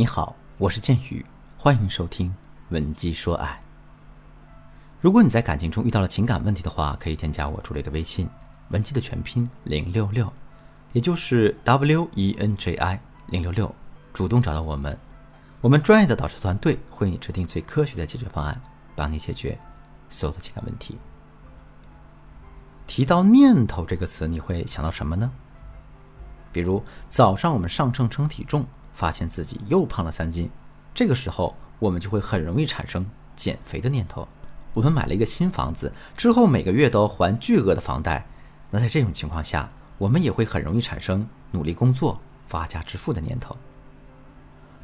你好，我是剑宇，欢迎收听《文姬说爱》。如果你在感情中遇到了情感问题的话，可以添加我助理的微信“文姬”的全拼零六六，也就是 W E N J I 零六六，主动找到我们，我们专业的导师团队会为你制定最科学的解决方案，帮你解决所有的情感问题。提到“念头”这个词，你会想到什么呢？比如早上我们上秤称体重。发现自己又胖了三斤，这个时候我们就会很容易产生减肥的念头。我们买了一个新房子之后，每个月都要还巨额的房贷，那在这种情况下，我们也会很容易产生努力工作、发家致富的念头。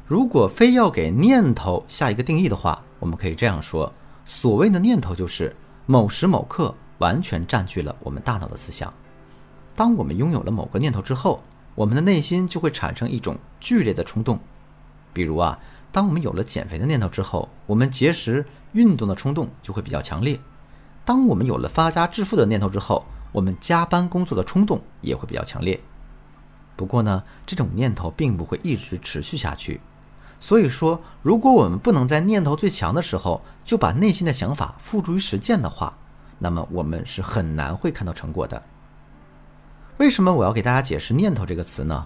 如果非要给念头下一个定义的话，我们可以这样说：所谓的念头，就是某时某刻完全占据了我们大脑的思想。当我们拥有了某个念头之后，我们的内心就会产生一种剧烈的冲动，比如啊，当我们有了减肥的念头之后，我们节食运动的冲动就会比较强烈；当我们有了发家致富的念头之后，我们加班工作的冲动也会比较强烈。不过呢，这种念头并不会一直持续下去，所以说，如果我们不能在念头最强的时候就把内心的想法付诸于实践的话，那么我们是很难会看到成果的。为什么我要给大家解释“念头”这个词呢？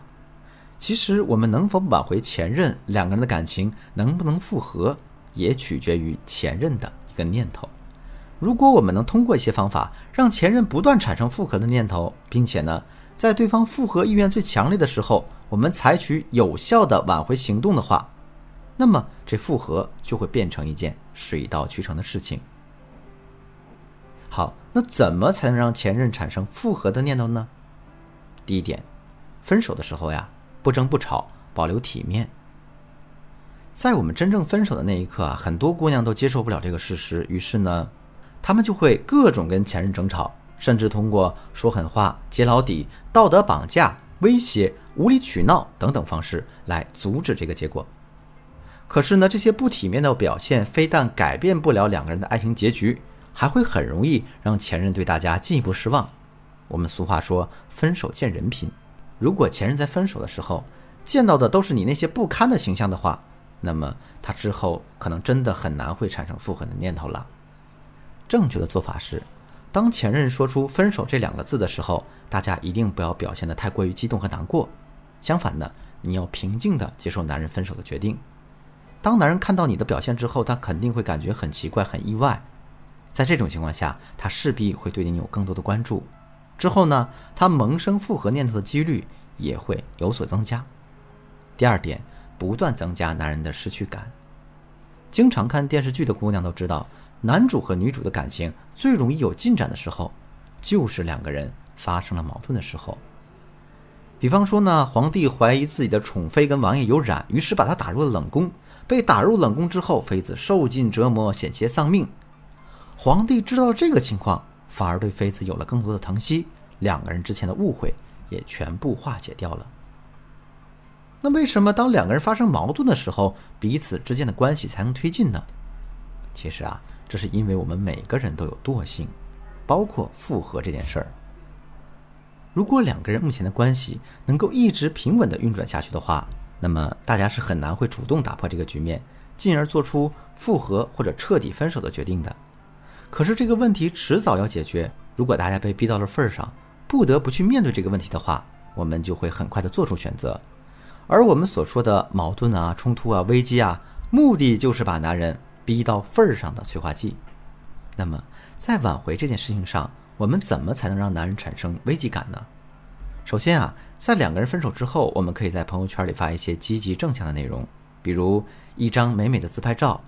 其实，我们能否挽回前任，两个人的感情能不能复合，也取决于前任的一个念头。如果我们能通过一些方法，让前任不断产生复合的念头，并且呢，在对方复合意愿最强烈的时候，我们采取有效的挽回行动的话，那么这复合就会变成一件水到渠成的事情。好，那怎么才能让前任产生复合的念头呢？第一点，分手的时候呀，不争不吵，保留体面。在我们真正分手的那一刻啊，很多姑娘都接受不了这个事实，于是呢，她们就会各种跟前任争吵，甚至通过说狠话、揭老底、道德绑架、威胁、无理取闹等等方式来阻止这个结果。可是呢，这些不体面的表现非但改变不了两个人的爱情结局，还会很容易让前任对大家进一步失望。我们俗话说“分手见人品”，如果前任在分手的时候见到的都是你那些不堪的形象的话，那么他之后可能真的很难会产生复合的念头了。正确的做法是，当前任说出“分手”这两个字的时候，大家一定不要表现的太过于激动和难过，相反的，你要平静的接受男人分手的决定。当男人看到你的表现之后，他肯定会感觉很奇怪、很意外，在这种情况下，他势必会对你有更多的关注。之后呢，他萌生复合念头的几率也会有所增加。第二点，不断增加男人的失去感。经常看电视剧的姑娘都知道，男主和女主的感情最容易有进展的时候，就是两个人发生了矛盾的时候。比方说呢，皇帝怀疑自己的宠妃跟王爷有染，于是把他打入了冷宫。被打入冷宫之后，妃子受尽折磨，险些丧命。皇帝知道这个情况。反而对妃子有了更多的疼惜，两个人之前的误会也全部化解掉了。那为什么当两个人发生矛盾的时候，彼此之间的关系才能推进呢？其实啊，这是因为我们每个人都有惰性，包括复合这件事儿。如果两个人目前的关系能够一直平稳的运转下去的话，那么大家是很难会主动打破这个局面，进而做出复合或者彻底分手的决定的。可是这个问题迟早要解决。如果大家被逼到了份儿上，不得不去面对这个问题的话，我们就会很快的做出选择。而我们所说的矛盾啊、冲突啊、危机啊，目的就是把男人逼到份儿上的催化剂。那么在挽回这件事情上，我们怎么才能让男人产生危机感呢？首先啊，在两个人分手之后，我们可以在朋友圈里发一些积极正向的内容，比如一张美美的自拍照，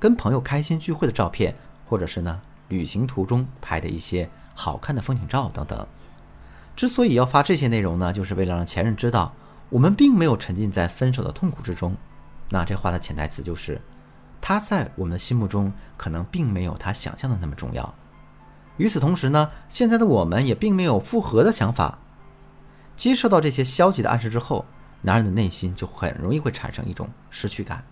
跟朋友开心聚会的照片。或者是呢，旅行途中拍的一些好看的风景照等等。之所以要发这些内容呢，就是为了让前任知道我们并没有沉浸在分手的痛苦之中。那这话的潜台词就是，他在我们的心目中可能并没有他想象的那么重要。与此同时呢，现在的我们也并没有复合的想法。接受到这些消极的暗示之后，男人的内心就很容易会产生一种失去感。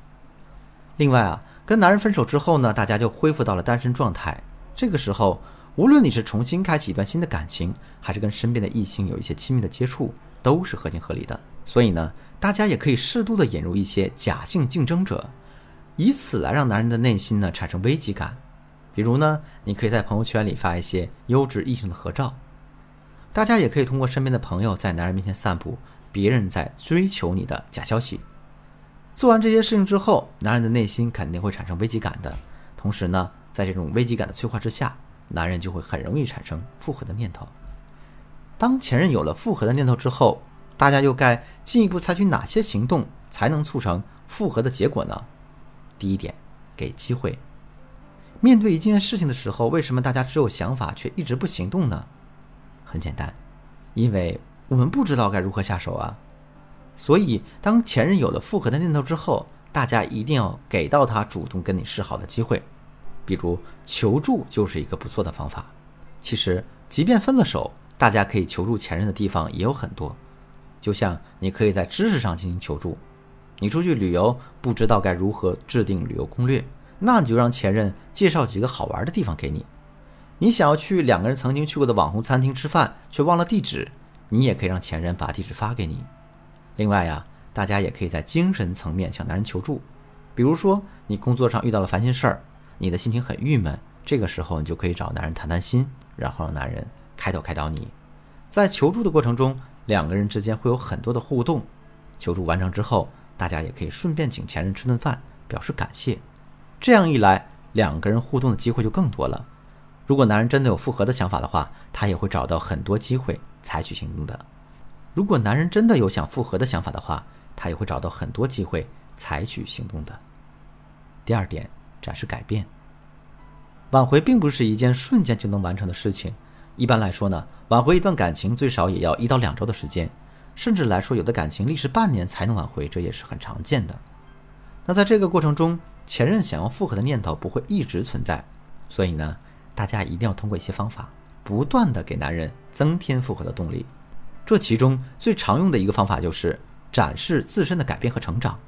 另外啊。跟男人分手之后呢，大家就恢复到了单身状态。这个时候，无论你是重新开启一段新的感情，还是跟身边的异性有一些亲密的接触，都是合情合理的。所以呢，大家也可以适度的引入一些假性竞争者，以此来让男人的内心呢产生危机感。比如呢，你可以在朋友圈里发一些优质异性的合照，大家也可以通过身边的朋友在男人面前散布别人在追求你的假消息。做完这些事情之后，男人的内心肯定会产生危机感的。同时呢，在这种危机感的催化之下，男人就会很容易产生复合的念头。当前任有了复合的念头之后，大家又该进一步采取哪些行动才能促成复合的结果呢？第一点，给机会。面对一件事情的时候，为什么大家只有想法却一直不行动呢？很简单，因为我们不知道该如何下手啊。所以，当前任有了复合的念头之后，大家一定要给到他主动跟你示好的机会。比如求助就是一个不错的方法。其实，即便分了手，大家可以求助前任的地方也有很多。就像你可以在知识上进行求助，你出去旅游不知道该如何制定旅游攻略。那你就让前任介绍几个好玩的地方给你。你想要去两个人曾经去过的网红餐厅吃饭，却忘了地址，你也可以让前任把地址发给你。另外呀，大家也可以在精神层面向男人求助。比如说，你工作上遇到了烦心事儿，你的心情很郁闷，这个时候你就可以找男人谈谈心，然后让男人开导开导你。在求助的过程中，两个人之间会有很多的互动。求助完成之后，大家也可以顺便请前任吃顿饭，表示感谢。这样一来，两个人互动的机会就更多了。如果男人真的有复合的想法的话，他也会找到很多机会采取行动的。如果男人真的有想复合的想法的话，他也会找到很多机会采取行动的。第二点，展示改变。挽回并不是一件瞬间就能完成的事情。一般来说呢，挽回一段感情最少也要一到两周的时间，甚至来说有的感情历时半年才能挽回，这也是很常见的。那在这个过程中，前任想要复合的念头不会一直存在，所以呢，大家一定要通过一些方法，不断的给男人增添复合的动力。这其中最常用的一个方法就是展示自身的改变和成长。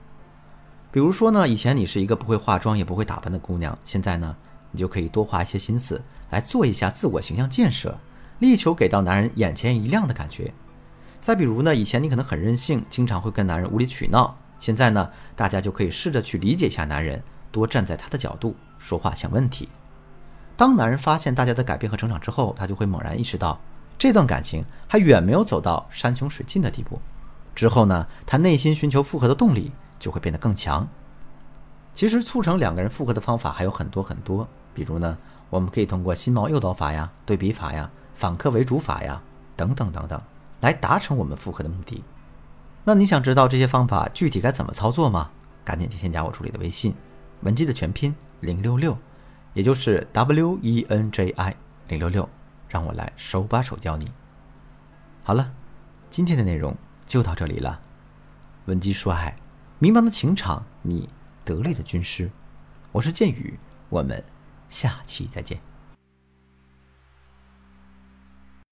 比如说呢，以前你是一个不会化妆也不会打扮的姑娘，现在呢，你就可以多花一些心思来做一下自我形象建设，力求给到男人眼前一亮的感觉。再比如呢，以前你可能很任性，经常会跟男人无理取闹。现在呢，大家就可以试着去理解一下男人，多站在他的角度说话想问题。当男人发现大家的改变和成长之后，他就会猛然意识到，这段感情还远没有走到山穷水尽的地步。之后呢，他内心寻求复合的动力就会变得更强。其实，促成两个人复合的方法还有很多很多，比如呢，我们可以通过心锚诱导法呀、对比法呀、反客为主法呀等等等等，来达成我们复合的目的。那你想知道这些方法具体该怎么操作吗？赶紧添加我助理的微信，文姬的全拼零六六，也就是 W E N J I 零六六，让我来手把手教你。好了，今天的内容就到这里了。文姬说爱，迷茫的情场，你得力的军师，我是剑宇，我们下期再见。